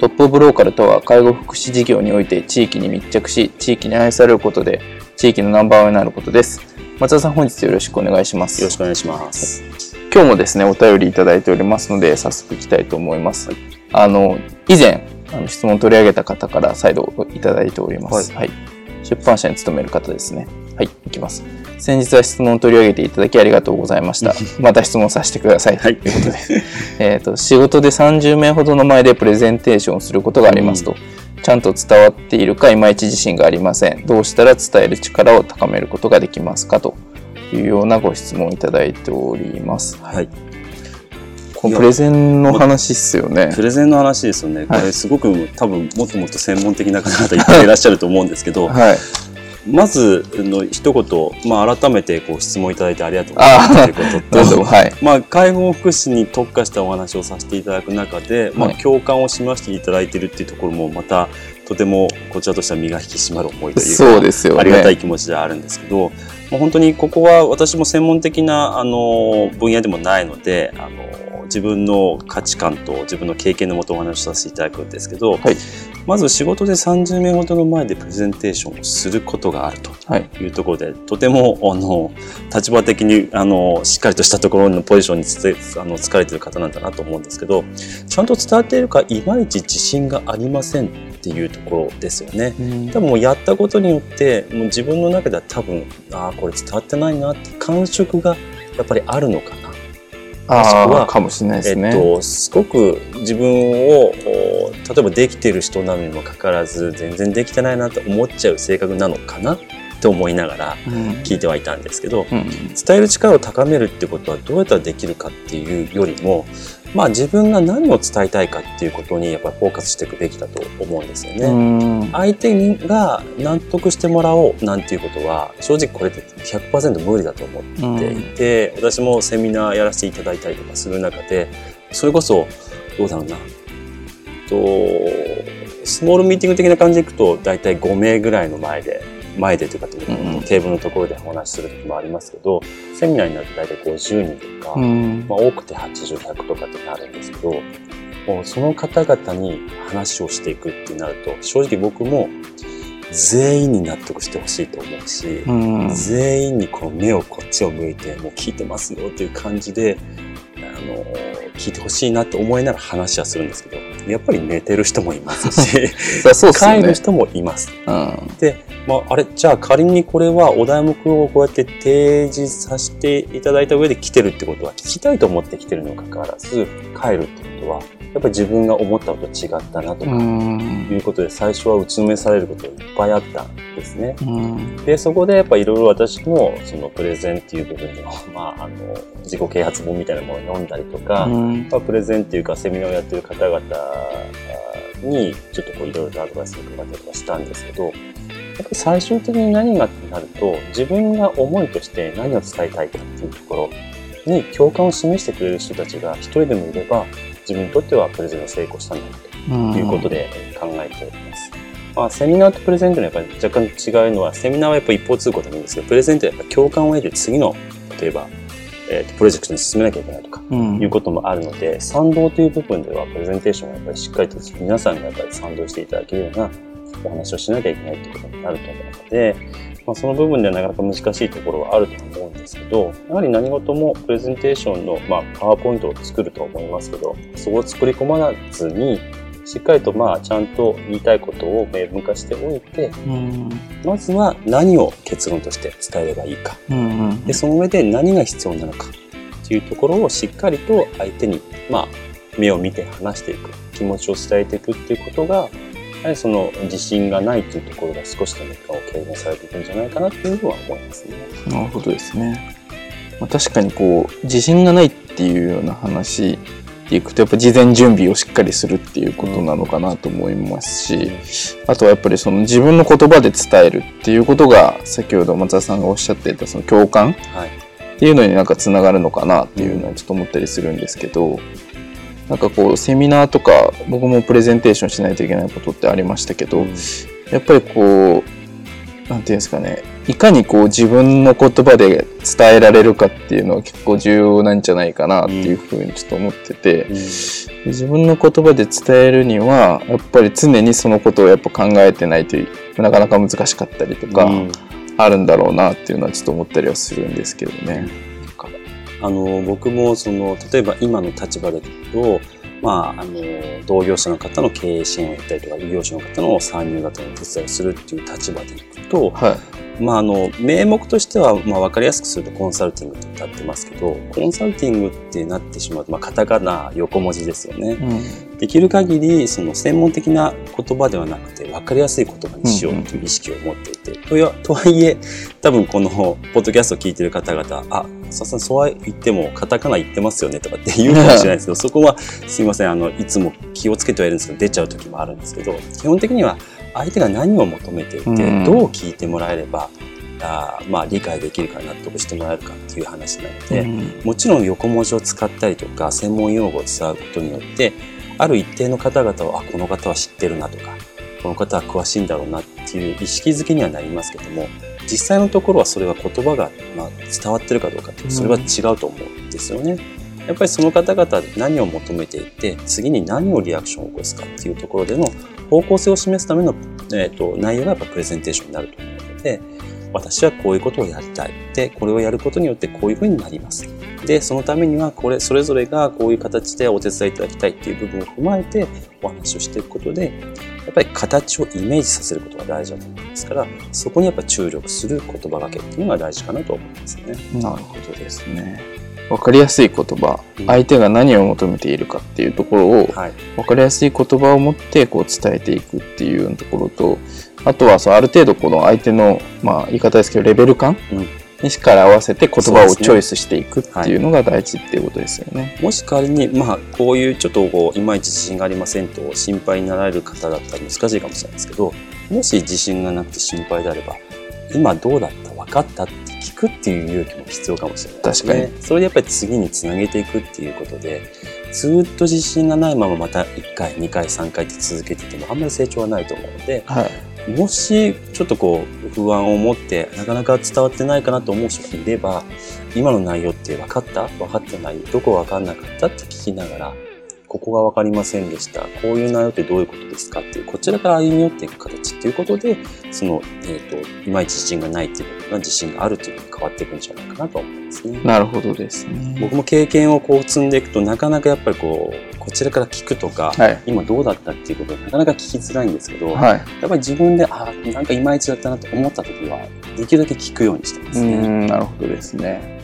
トップオブローカルとは介護福祉事業において地域に密着し、地域に愛されることで地域のナンバーワンになることです。松田さん本日よろしくお願いします。よろしくお願いします。今日もですね、お便りいただいておりますので、早速いきたいと思います。はい、あの、以前、あの質問を取り上げた方から再度いただいております。はい、はい、出版社に勤める方ですね。はい、いきます。先日は質問を取り上げていただきありがとうございました。また質問させてください。ということで。えっと、仕事で30名ほどの前でプレゼンテーションをすることがありますと。ちゃんと伝わっているかいまいち自信がありません。どうしたら伝える力を高めることができますかというようなご質問をいただいております。はい。このプレゼンの話っすよね。プレゼンの話ですよね。これすごく多分もっともっと専門的な方々いっぱいいらっしゃると思うんですけど、はい、まずの一言、まあ、改めてこう質問いただいてありがとう。ございますということと、はい、まあ、介護福祉に特化したお話をさせていただく中で、まあ、共感を示していただいているっていうところもまたとてもこちらとしては身が引き締まる思いというかそうですよ、ね、ありがたい気持ちではあるんですけど、まあ、本当にここは私も専門的なあの分野でもないのであの自分の価値観と自分の経験のもとお話しさせていただくんですけど、はい、まず仕事で30名ほどの前でプレゼンテーションをすることがあるというところで、はい、とてもあの立場的にあのしっかりとしたところのポジションにつあの疲れてる方なんだなと思うんですけどちゃんと伝わっているかいまいち自信がありませんっていうところですよね。多分もうやったことによってもう自分の中では多分ああこれ伝わってないなって感触がやっぱりあるのかなもしくはかもしれないですね、えっと、すごく自分を例えばできてる人なのにもかかわらず全然できてないなって思っちゃう性格なのかなって思いながら聞いてはいたんですけど、うん、伝える力を高めるってことはどうやったらできるかっていうよりもまあ自分が何を伝えたいかっていうことにやっぱりフォーカスしていくべきだと思うんですよね。相手が納得してもらおうなんていうことは正直これって100%無理だと思っていて、私もセミナーやらせていただいたりとかする中でそれこそどうだろうな。とスモールミーティング的な感じでいくと大体5名ぐらいの前で前でというか、うん、テーブルのところでお話しする時もありますけどセミナーになると大体50人とか、うん、まあ、多くて80100とかってなるんですけどもうその方々に話をしていくってなると正直僕も全員に納得してほしいと思うし、うん、全員にこの目をこっちを向いてもう聞いてますよという感じであの聞いてほしいなと思いながら話はするんですけどやっぱり寝てる人もいますし そう、ね、帰る人もいます。うん、でまあ、あれじゃあ仮にこれはお題目をこうやって提示させていただいた上で来てるってことは聞きたいと思って来てるにもかかわらず帰るってことはやっぱり自分が思ったのと違ったなとかいうことで最初は打ちのめされることがいっぱいあったんですね。でそこでやっぱいろいろ私もそのプレゼンっていう部分の,、まあ、あの自己啓発本みたいなものを読んだりとか、まあ、プレゼンっていうかセミナーをやってる方々にちょっとこういろいろとアドバイスを伺ったりとかしたんですけどやっぱり最終的に何がってなると自分が思いとして何を伝えたいかっていうところに共感を示してくれる人たちが一人でもいれば自分にとってはプレゼンが成功したんだということで考えております。まあ、セミナーとプレゼントのやっぱり若干違うのはセミナーはやっぱ一方通行でもいいんですけどプレゼントはやっぱ共感を得る次の例えば、えー、とプロジェクトに進めなきゃいけないとか、いうこともあるので賛同という部分ではプレゼンテーションはやっぱりしっかりと皆さんがやっぱり賛同していただけるようなお話をしなきゃいけないってことになると思うので、まあ、その部分ではなかなか難しいところはあると思うんですけど、やはり何事もプレゼンテーションの、まあ、パワーポイントを作ると思いますけど、そこを作り込まずに、しっかりとまあちゃんと言いたいことを明文化しておいて、うん、まずは何を結論として伝えればいいか、うんうん、でその上で何が必要なのかっていうところをしっかりと相手に、まあ、目を見て話していく。気持ちを伝えていくっていうことがやはりその自信がないっていうところが少しでも負を軽減されていくんじゃないかなっていうのは思いますね。なるほどですね。まあ、確かにこう自信がないっていうような話でいくとやっぱ事前準備をしっかりするっていうことなのかなと思いますし、あとはやっぱりその自分の言葉で伝えるっていうことが先ほど松田さんがおっしゃっていたその共感っていうのになんかつながるのかなっていうのはちょっと思ったりするんですけど。なんかこうセミナーとか僕もプレゼンテーションしないといけないことってありましたけど、やっぱりこうなんていうんですかねいかにこう自分の言葉で伝えられるかっていうのは結構重要なんじゃないかなっていうふうにちょっと思ってて、うん、自分の言葉で伝えるにはやっぱり常にそのことをやっぱ考えてないとなかなか難しかったりとかあるんだろうなっていうのはちょっと思ったりはするんですけどね。あの僕もその例えば今の立場で言うと、まあ、あの同業者の方の経営支援をやったりとか異業種の方の参入型の手伝いをするっていう立場でいくと、はい、まあ、あの名目としては、まあ、分かりやすくするとコンサルティングって歌ってますけどコンサルティングってなってしまうと、まあ、カタカナ横文字ですよね。うん。できる限りその専門的な言葉ではなくて分かりやすい言葉にしようという意識を持っていて、うんうん、とはいえ多分このポッドキャストを聞いてる方々あささんそうは言ってもカタカナ言ってますよねとかって言うかもしれないですけど そこはすいませんあのいつも気をつけてはいるんですけど出ちゃう時もあるんですけど基本的には相手が何を求めていて、どう聞いてもらえればあまあ、理解できるか納得してもらえるかっていう話なので、うん、もちろん横文字を使ったりとか専門用語を使うことによってある一定の方々はあこの方は知ってるなとかこの方は詳しいんだろうなっていう意識づけにはなりますけども実際のところはそれは言葉が、まあ、伝わってるかどうかってそれは違うと思うんですよね。やっぱりその方々何を求めていて次に何をリアクションを起こすかっていうところでの方向性を示すための、えーと、内容がやっぱプレゼンテーションになると思うので私はこういうことをやりたいでこれをやることによってこういうふうになりますでそのためにはこれそれぞれがこういう形でお手伝いいただきたいっていう部分を踏まえてお話をしていくことでやっぱり形をイメージさせることが大事だと思いますからそこにやっぱ注力する言葉がけっていうのが大事かなと思いますね。なるほどですね。わかりやすい言葉、うん、相手が何を求めているかっていうところを、はい、分かりやすい言葉を持ってこう伝えていくっていうところとあとはそうある程度この相手の、まあ、言い方ですけどレベル感、うん。にしっかり合わせて言葉をチョイスしていくっていうのが大事っていうことですよね。ねはい、もし仮に、まあ、こういうちょっとこういまいち自信がありませんと心配になられる方だったら難しいかもしれないですけどもし自信がなくて心配であれば今どうだった？分かったって聞くっていう勇気も必要かもしれない。ね。確かに。それでやっぱり次につなげていくっていうことでずっと自信がないまままた1回2回3回って続けててもあんまり成長はないと思うので、はい、もしちょっとこう不安を持ってなかなか伝わってないかなと思う人がいれば今の内容って分かった？分かってない？どこ分かんなかった？って聞きながらここが分かりませんでした。こういう内容ってどういうことですかっていう、こちらから歩み寄っていく形っていうことで、その、えっ、ー、と、いまいち自信がないっていうことが自信があるっていうのに変わっていくんじゃないかなと思いますね。なるほどですね。僕も経験をこう積んでいくと、なかなかやっぱりこう、こちらから聞くとか、はい、今どうだったっていうことがなかなか聞きづらいんですけど、はい、やっぱり自分で、ああ、なんかいまいちだったなと思った時は、できるだけ聞くようにしてますね。なるほどですね。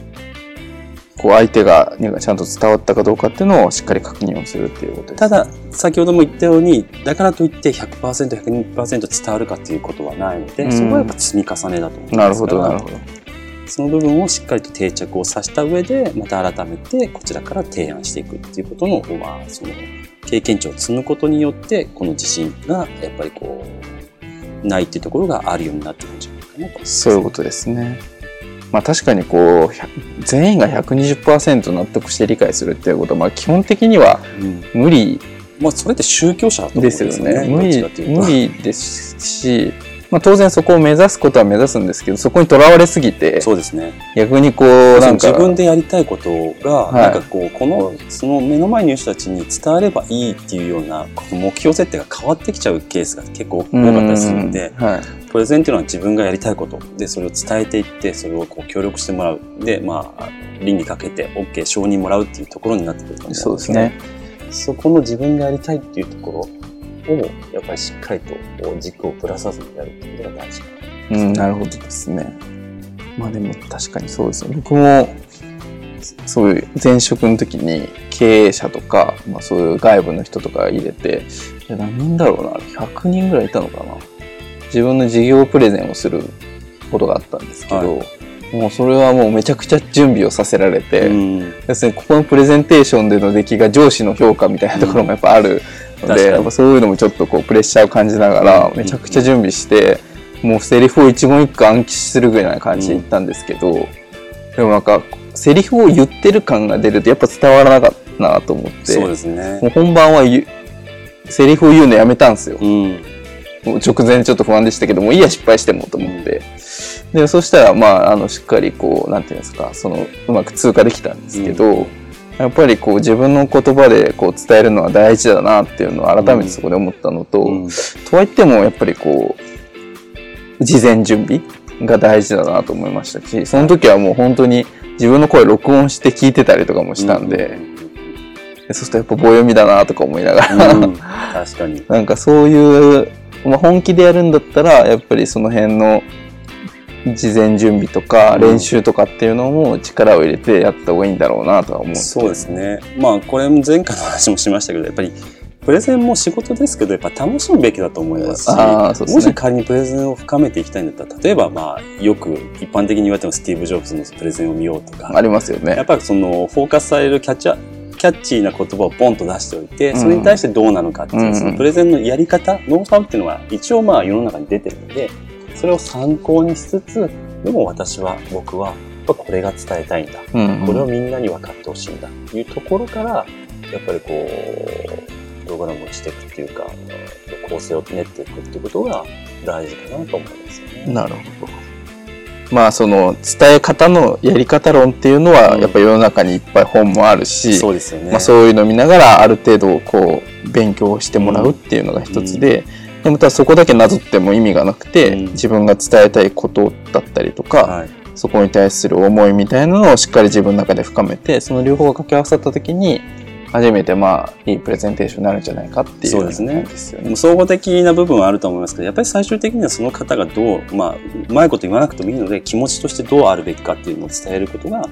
こう相手がちゃんと伝わったかどうかっていうのをしっかり確認をするっていうことただ先ほども言ったようにだからといって 100%120% 伝わるかっていうことはないので、うん、そこはやっぱ積み重ねだと思いますなるほどなるほど。その部分をしっかりと定着をさせた上でまた改めてこちらから提案していくっていうことの,、まあ、その経験値を積むことによってこの自信がやっぱりこうないっていうところがあるようになってくるんじゃないかなと。思います、そういうことですね。まあ、確かにこう全員が120%納得して理解するっていうことは、まあ、基本的には無理、うん、まあ、それって宗教者ですよね。無理無理ですし、まあ、当然そこを目指すことは目指すんですけどそこにとらわれすぎてそうですね。逆にこうなんか自分でやりたいことが、なんかこうこのその目の前にいる人たちに伝わればいいっていうような目標設定が変わってきちゃうケースが結構多かったりするので、はい、プレゼンっていうのは自分がやりたいことでそれを伝えていってそれをこう協力してもらうでまあ倫理かけて OK 承認もらうっていうところになってくると思うんですね。そうですねそこの自分がやりたいっていうところやっぱりしっかりと軸をぶらさずにやるっていうことが大事かな。うん、なるほどですね。まあでも確かにそうですよ。僕もそういう前職の時に経営者とか、まあ、そういう外部の人とか入れて、いや何人だろうな、100人ぐらいいたのかな。自分の事業プレゼンをすることがあったんですけど、はい、もうそれはもうめちゃくちゃ準備をさせられて、うん、要するにここのプレゼンテーションでの出来が上司の評価みたいなところもやっぱあるので、うん、やっぱそういうのもちょっとこうプレッシャーを感じながら、めちゃくちゃ準備して、もうセリフを一言一句暗記するぐらいな感じで言ったんですけど、でもなんかセリフを言ってる感が出るとやっぱ伝わらなかったなと思ってそうですね。もう本番はセリフを言うのやめたんですよ、うん、直前ちょっと不安でしたけどもいいや失敗してもと思って、うん、でそしたらまああのしっかりこうなんていうんですかそのうまく通過できたんですけど、うん、やっぱりこう自分の言葉でこう伝えるのは大事だなっていうのを改めてそこで思ったのと、とはいってもやっぱりこう事前準備が大事だなと思いましたしその時はもう本当に自分の声録音して聞いてたりとかもしたんで、そうするとやっぱ棒読みだなとか思いながら、うん、確かに。なんかそういう、まあ、本気でやるんだったらやっぱりその辺の事前準備とか練習とかっていうのも力を入れてやった方がいいんだろうなとは思って、そうですね。まあこれも前回の話もしましたけどやっぱりプレゼンも仕事ですけどやっぱ楽しむべきだと思いますし、ね、もし仮にプレゼンを深めていきたいんだったら例えばまあよく一般的に言われてもスティーブ・ジョブズのプレゼンを見ようとかありますよね。やっぱりそのフォーカスされるキャッチャーキャッチーな言葉をポンと出しておいて、それに対してどうなのかっていう、うん、そのプレゼンのやり方、ノウハウっていうのは一応まあ世の中に出てるので、それを参考にしつつ、でも私は、僕は、これが伝えたいんだ、うんうん。これをみんなに分かってほしいんだ。というところから、やっぱりこう、プログラムをしていくっていうか、構成を練っていくっていうことが大事かなと思いますよね。なるほど。まあその伝え方のやり方論っていうのはやっぱ世の中にいっぱい本もあるし、うん、そうですよね。まあそういうのを見ながらある程度こう勉強してもらうっていうのが一つで、うん、でまたそこだけなぞっても意味がなくて、うん、自分が伝えたいことだったりとか、はい、そこに対する思いみたいなのをしっかり自分の中で深めてその両方が掛け合わさった時に初めてまあいいプレゼンテーションになるんじゃないかっていうそうですね総合的な部分はあると思いますけどやっぱり最終的にはその方がどうまあうまいこと言わなくてもいいので気持ちとしてどうあるべきかっていうのを伝えることが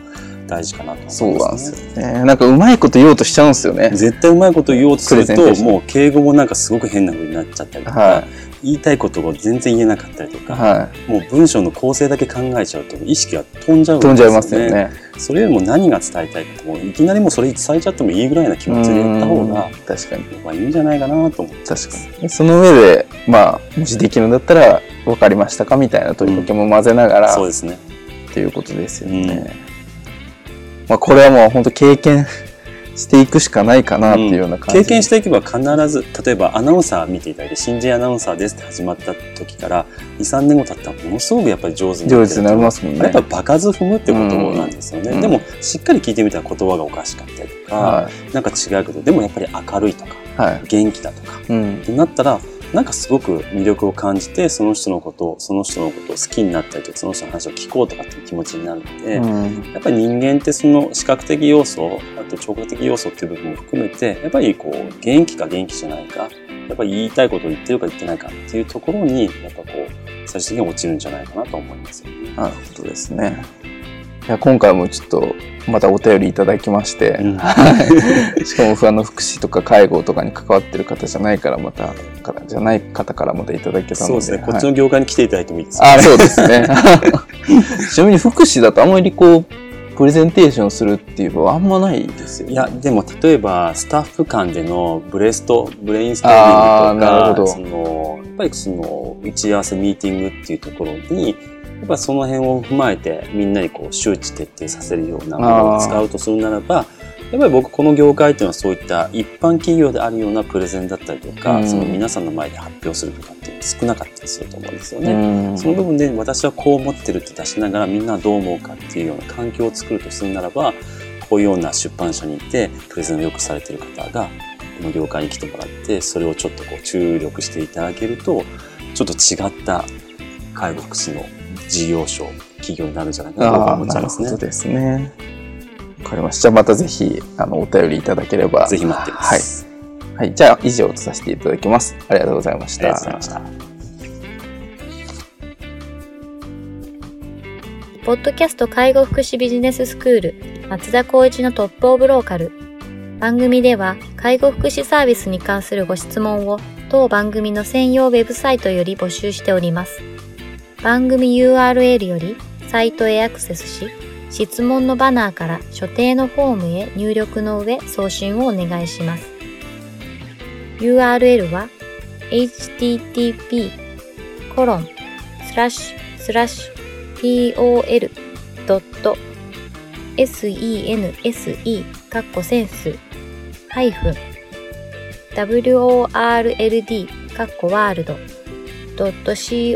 大事かなと思います、ね、そうなんですよね。なんかうまいこと言おうとしちゃうんですよね。絶対うまいこと言おうとすると、もう敬語もなんかすごく変な風になっちゃったりとか、はい、言いたいことを全然言えなかったりとか、はい、もう文章の構成だけ考えちゃうと意識が飛んじゃうんですよね。飛んじゃいますよね。それよりも何が伝えたいかもいきなりもそれ伝えちゃってもいいぐらいな気持ちで言った方が確かに。まあいいんじゃないかなと思って。確かにその上でまあもしできるんだったら分かりましたかみたいな問いかけも混ぜながら、うん、そうですね。っていうことですよね、うん、まあこれはもう本当経験していくしかないかなっていうような感じ、うん、経験していけば必ず例えばアナウンサー見ていただいて新人アナウンサーですって始まった時から23年後経ったらものすごくやっぱり上手に上手になりますもんね。やっぱ場数踏むってことなんですよね、うん、でもしっかり聞いてみたら言葉がおかしかったりとか、はい、なんか違うけどでもやっぱり明るいとか、はい、元気だとか、うん、ってなったらなんかすごく魅力を感じて、その人のことを、その人のことを好きになったりとか、その人の話を聞こうとかっていう気持ちになるので、うん、やっぱり人間ってその視覚的要素、あと聴覚的要素っていう部分も含めて、やっぱりこう、元気か元気じゃないか、やっぱり言いたいことを言ってるか言ってないかっていうところに、やっぱこう、最終的に落ちるんじゃないかなと思いますよね。なるほどですね。いや今回もちょっとまたお便りいただきまして、うん、しかも不安の福祉とか介護とかに関わってる方じゃないからまたじゃない方からまたいただけたのでそうですね、はい、こっちの業界に来ていただいてもいいです。か、ね、あそうですね。ちなみに福祉だとあんまりこうプレゼンテーションするっていうのはあんまないですよ、ね、いやでも例えばスタッフ間でのブレストブレインストーミングとかそのやっぱりその打ち合わせミーティングっていうところにやっぱその辺を踏まえてみんなにこう周知徹底させるようなものを使うとするならばやっぱり僕この業界っていうのはそういった一般企業であるようなプレゼンだったりとか、うん、その皆さんの前で発表するとかっていうの少なかったりすると思うんですよね。うん、その部分で私はこう思ってるって出しながらみんなはどう思うかっていうような環境を作るとするならばこういうような出版社に行ってプレゼンをよくされてる方がこの業界に来てもらってそれをちょっとこう注力していただけるとちょっと違った介護福祉の事業所、企業になるんじゃないかなと思っちゃいますね。そうですね。わかりました。じゃあまたぜひ、あの、お便りいただければ。ぜひ待ってます。はい。はい。じゃあ、以上とさせていただきます。ありがとうございました。ありがとうございました。ポッドキャスト介護福祉ビジネススクール松田光一のトップオブローカル。番組では介護福祉サービスに関するご質問を当番組の専用ウェブサイトより募集しております。番組 URL よりサイトへアクセスし、質問のバナーから所定のフォームへ入力の上送信をお願いします。URL は http コロンスラッシュスラッシュ tol.sense カッコセンスハイフン world カッコワールド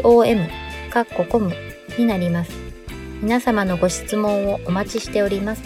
.com かっこコムになります。皆様のご質問をお待ちしております。